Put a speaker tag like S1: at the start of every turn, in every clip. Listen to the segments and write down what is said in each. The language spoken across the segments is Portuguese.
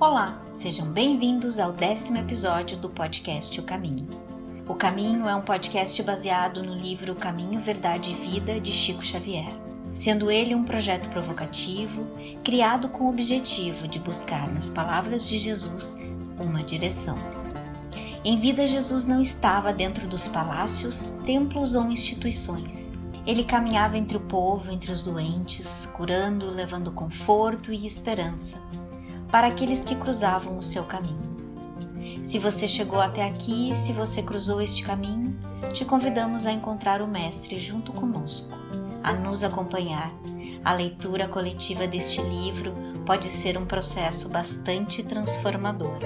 S1: Olá, sejam bem-vindos ao décimo episódio do podcast O Caminho. O Caminho é um podcast baseado no livro Caminho, Verdade e Vida de Chico Xavier, sendo ele um projeto provocativo criado com o objetivo de buscar nas palavras de Jesus uma direção. Em vida, Jesus não estava dentro dos palácios, templos ou instituições. Ele caminhava entre o povo, entre os doentes, curando, levando conforto e esperança para aqueles que cruzavam o seu caminho. Se você chegou até aqui, se você cruzou este caminho, te convidamos a encontrar o Mestre junto conosco, a nos acompanhar. A leitura coletiva deste livro pode ser um processo bastante transformador.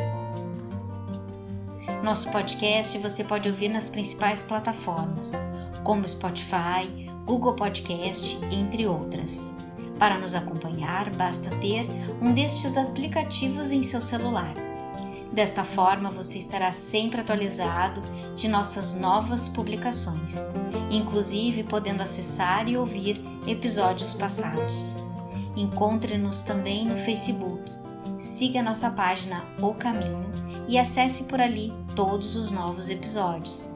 S1: Nosso podcast você pode ouvir nas principais plataformas, como Spotify, Google Podcast, entre outras. Para nos acompanhar, basta ter um destes aplicativos em seu celular. Desta forma, você estará sempre atualizado de nossas novas publicações, inclusive podendo acessar e ouvir episódios passados. Encontre-nos também no Facebook. Siga nossa página O Caminho e acesse por ali todos os novos episódios.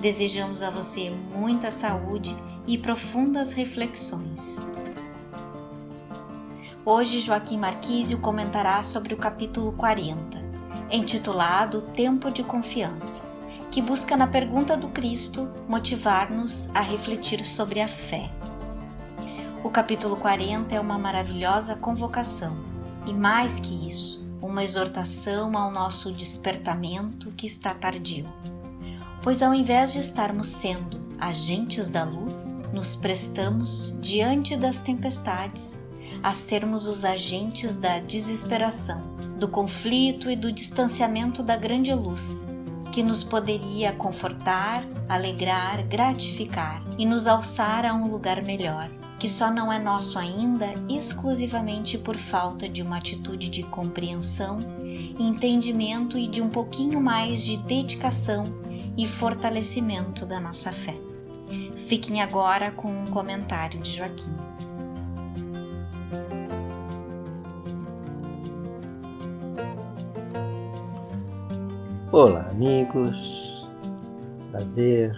S1: Desejamos a você muita saúde e profundas reflexões. Hoje Joaquim Marquísio comentará sobre o capítulo 40, intitulado Tempo de Confiança, que busca na pergunta do Cristo motivar-nos a refletir sobre a fé. O capítulo 40 é uma maravilhosa convocação e, mais que isso, uma exortação ao nosso despertamento que está tardio. Pois, ao invés de estarmos sendo agentes da luz, nos prestamos diante das tempestades a sermos os agentes da desesperação, do conflito e do distanciamento da grande luz, que nos poderia confortar, alegrar, gratificar e nos alçar a um lugar melhor, que só não é nosso ainda exclusivamente por falta de uma atitude de compreensão, entendimento e de um pouquinho mais de dedicação e fortalecimento da nossa fé. Fiquem agora com um comentário de Joaquim.
S2: Olá, amigos. Prazer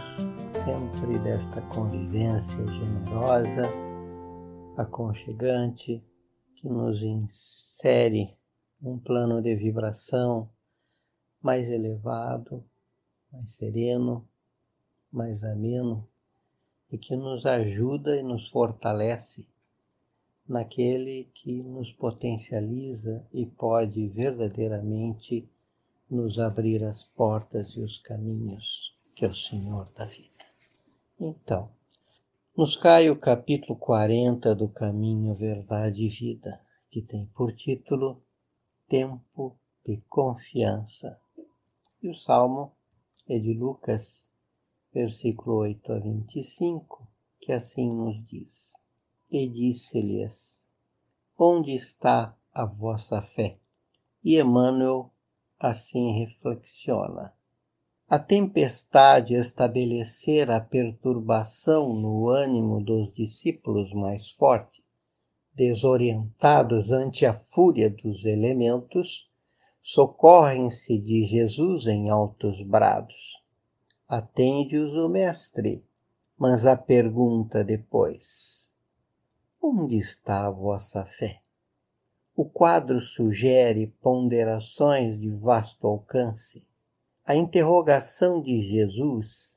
S2: sempre desta convivência generosa, aconchegante, que nos insere um plano de vibração mais elevado, mais sereno, mais ameno e que nos ajuda e nos fortalece naquele que nos potencializa e pode verdadeiramente nos abrir as portas e os caminhos, que é o Senhor da vida. Então, nos cai o capítulo 40 do Caminho, Verdade e Vida, que tem por título Tempo de Confiança. E o salmo é de Lucas, versículo 8 a 25, que assim nos diz: E disse-lhes: Onde está a vossa fé? E Emmanuel assim reflexiona. A tempestade estabelecera a perturbação no ânimo dos discípulos mais fortes, desorientados ante a fúria dos elementos, socorrem-se de Jesus em altos brados. Atende-os o Mestre, mas a pergunta depois: Onde está a vossa fé? O quadro sugere ponderações de vasto alcance. A interrogação de Jesus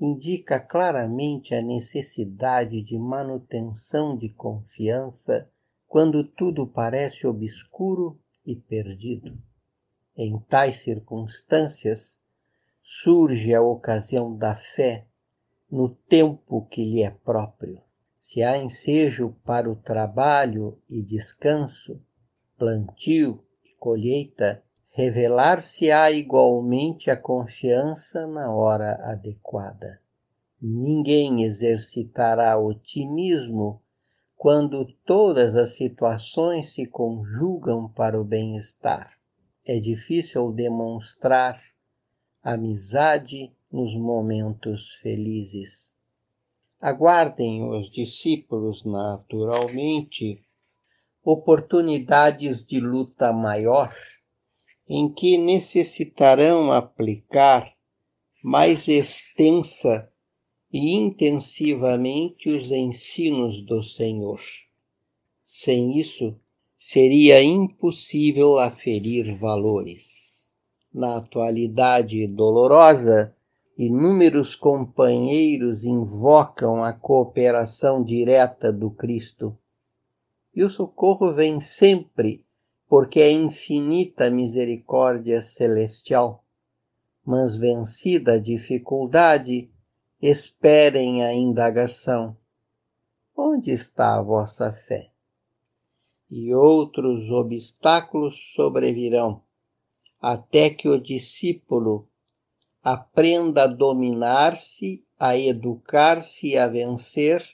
S2: indica claramente a necessidade de manutenção de confiança quando tudo parece obscuro e perdido. Em tais circunstâncias, surge a ocasião da fé no tempo que lhe é próprio. Se há ensejo para o trabalho e descanso, plantio e colheita, revelar-se-á igualmente a confiança na hora adequada. Ninguém exercitará otimismo quando todas as situações se conjugam para o bem-estar. É difícil demonstrar amizade nos momentos felizes. Aguardem os discípulos naturalmente oportunidades de luta maior em que necessitarão aplicar mais extensa e intensivamente os ensinos do Senhor. Sem isso, seria impossível aferir valores. Na atualidade dolorosa, inúmeros companheiros invocam a cooperação direta do Cristo. E o socorro vem sempre, porque é infinita misericórdia celestial. Mas vencida a dificuldade, esperem a indagação: onde está a vossa fé? E outros obstáculos sobrevirão, até que o discípulo aprenda a dominar-se, a educar-se e a vencer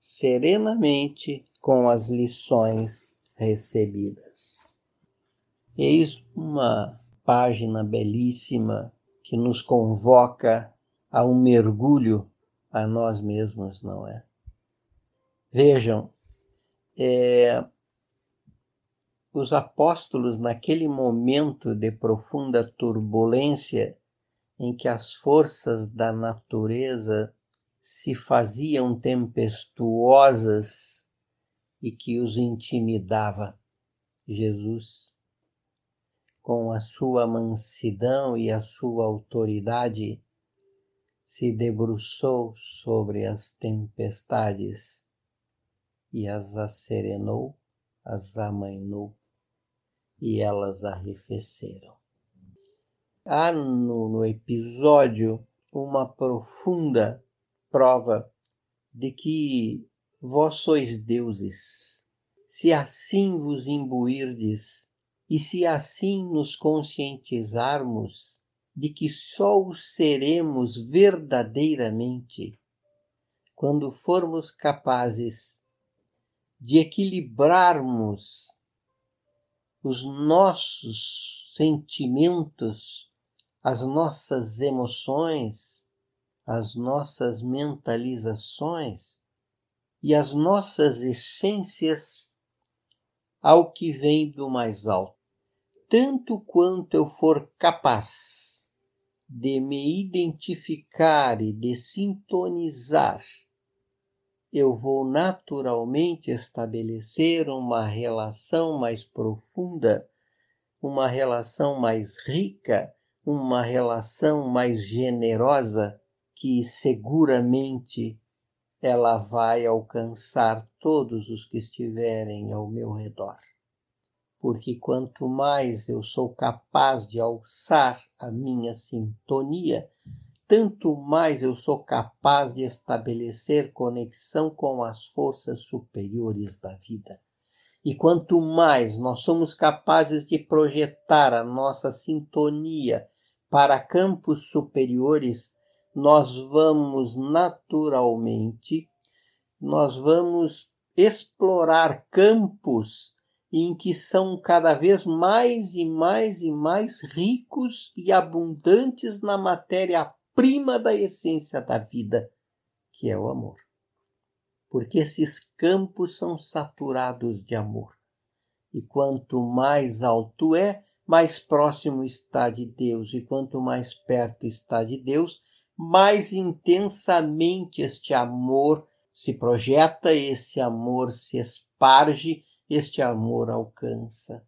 S2: serenamente com as lições recebidas. Eis uma página belíssima que nos convoca a um mergulho a nós mesmos, não é? Vejam, é, os apóstolos, naquele momento de profunda turbulência, em que as forças da natureza se faziam tempestuosas e que os intimidava. Jesus, com a sua mansidão e a sua autoridade, se debruçou sobre as tempestades e as acerenou, as amainou, e elas arrefeceram há no, no episódio uma profunda prova de que vós sois deuses. Se assim vos imbuirdes e se assim nos conscientizarmos de que só o seremos verdadeiramente quando formos capazes de equilibrarmos os nossos sentimentos as nossas emoções, as nossas mentalizações e as nossas essências ao que vem do mais alto. Tanto quanto eu for capaz de me identificar e de sintonizar, eu vou naturalmente estabelecer uma relação mais profunda, uma relação mais rica uma relação mais generosa que seguramente ela vai alcançar todos os que estiverem ao meu redor. Porque quanto mais eu sou capaz de alçar a minha sintonia, tanto mais eu sou capaz de estabelecer conexão com as forças superiores da vida. E quanto mais nós somos capazes de projetar a nossa sintonia para campos superiores, nós vamos naturalmente, nós vamos explorar campos em que são cada vez mais e mais e mais ricos e abundantes na matéria-prima da essência da vida, que é o amor. Porque esses campos são saturados de amor. E quanto mais alto é, mais próximo está de Deus, e quanto mais perto está de Deus, mais intensamente este amor se projeta, esse amor se esparge, este amor alcança.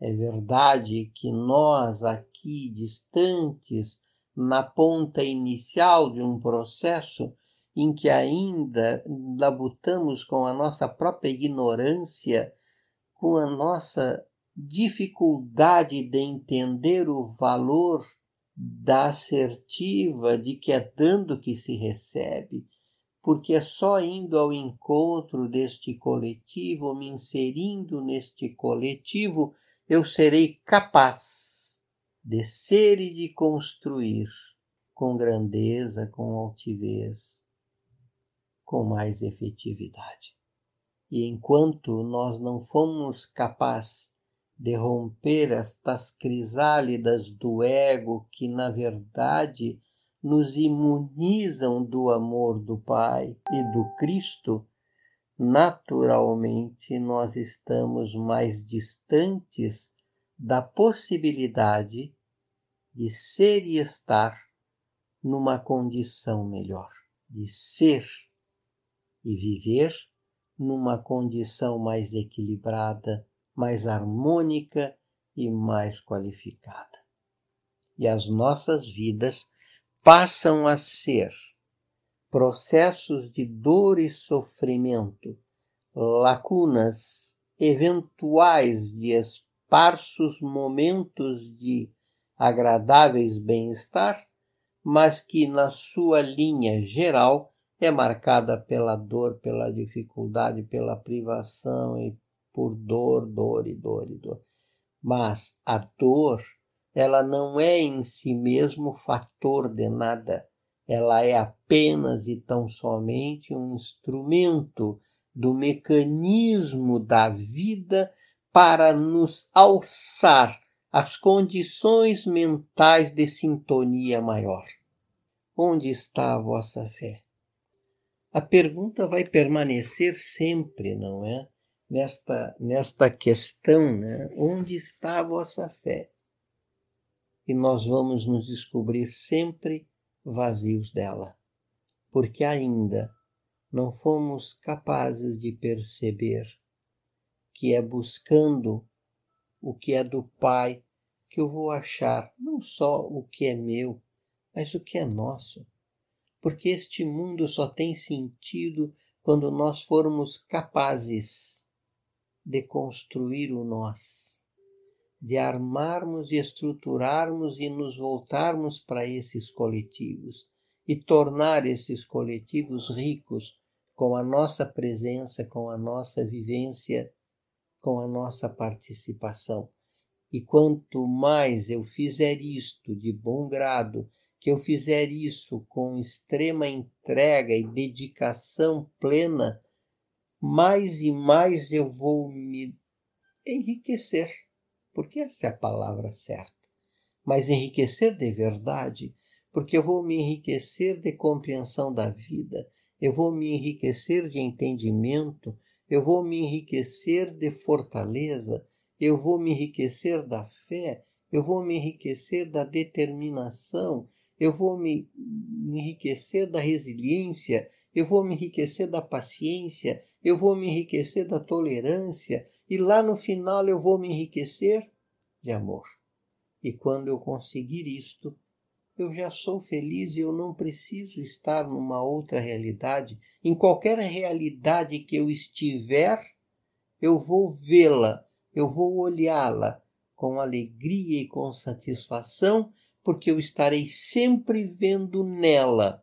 S2: É verdade que nós aqui distantes, na ponta inicial de um processo em que ainda labutamos com a nossa própria ignorância, com a nossa dificuldade de entender o valor da assertiva de que é dando que se recebe, porque é só indo ao encontro deste coletivo, me inserindo neste coletivo, eu serei capaz de ser e de construir com grandeza, com altivez, com mais efetividade. E enquanto nós não fomos capazes de romper estas crisálidas do ego que, na verdade, nos imunizam do amor do Pai e do Cristo, naturalmente nós estamos mais distantes da possibilidade de ser e estar numa condição melhor, de ser e viver numa condição mais equilibrada, mais harmônica e mais qualificada. E as nossas vidas passam a ser processos de dor e sofrimento, lacunas eventuais de esparsos momentos de agradáveis bem-estar, mas que na sua linha geral é marcada pela dor, pela dificuldade, pela privação e por dor, dor e dor e dor. Mas a dor, ela não é em si mesmo fator de nada. Ela é apenas e tão somente um instrumento do mecanismo da vida para nos alçar às condições mentais de sintonia maior. Onde está a vossa fé? A pergunta vai permanecer sempre, não é? Nesta, nesta questão, né? onde está a vossa fé? E nós vamos nos descobrir sempre vazios dela, porque ainda não fomos capazes de perceber que é buscando o que é do Pai que eu vou achar não só o que é meu, mas o que é nosso. Porque este mundo só tem sentido quando nós formos capazes de construir o nós, de armarmos e estruturarmos e nos voltarmos para esses coletivos e tornar esses coletivos ricos com a nossa presença, com a nossa vivência, com a nossa participação. E quanto mais eu fizer isto de bom grado, que eu fizer isso com extrema entrega e dedicação plena, mais e mais eu vou me enriquecer, porque essa é a palavra certa. Mas enriquecer de verdade, porque eu vou me enriquecer de compreensão da vida, eu vou me enriquecer de entendimento, eu vou me enriquecer de fortaleza, eu vou me enriquecer da fé, eu vou me enriquecer da determinação, eu vou me enriquecer da resiliência, eu vou me enriquecer da paciência, eu vou me enriquecer da tolerância e lá no final eu vou me enriquecer de amor. E quando eu conseguir isto, eu já sou feliz e eu não preciso estar numa outra realidade. Em qualquer realidade que eu estiver, eu vou vê-la, eu vou olhá-la com alegria e com satisfação, porque eu estarei sempre vendo nela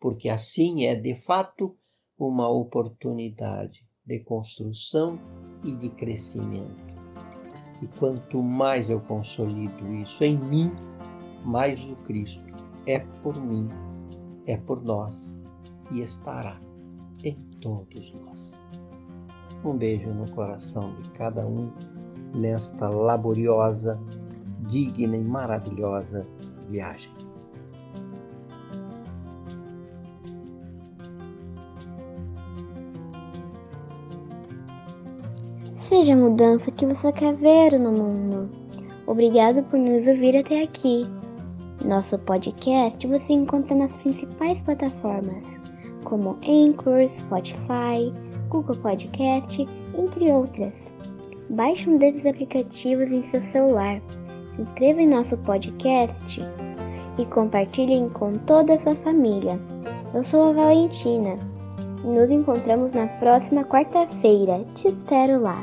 S2: porque assim é de fato uma oportunidade de construção e de crescimento. E quanto mais eu consolido isso em mim, mais o Cristo é por mim, é por nós e estará em todos nós. Um beijo no coração de cada um nesta laboriosa, digna e maravilhosa viagem.
S3: Seja a mudança que você quer ver no mundo. Obrigado por nos ouvir até aqui. Nosso podcast você encontra nas principais plataformas, como Anchor, Spotify, Google Podcast, entre outras. Baixe um desses aplicativos em seu celular, se inscreva em nosso podcast e compartilhem com toda a sua família. Eu sou a Valentina nos encontramos na próxima quarta-feira. Te espero lá!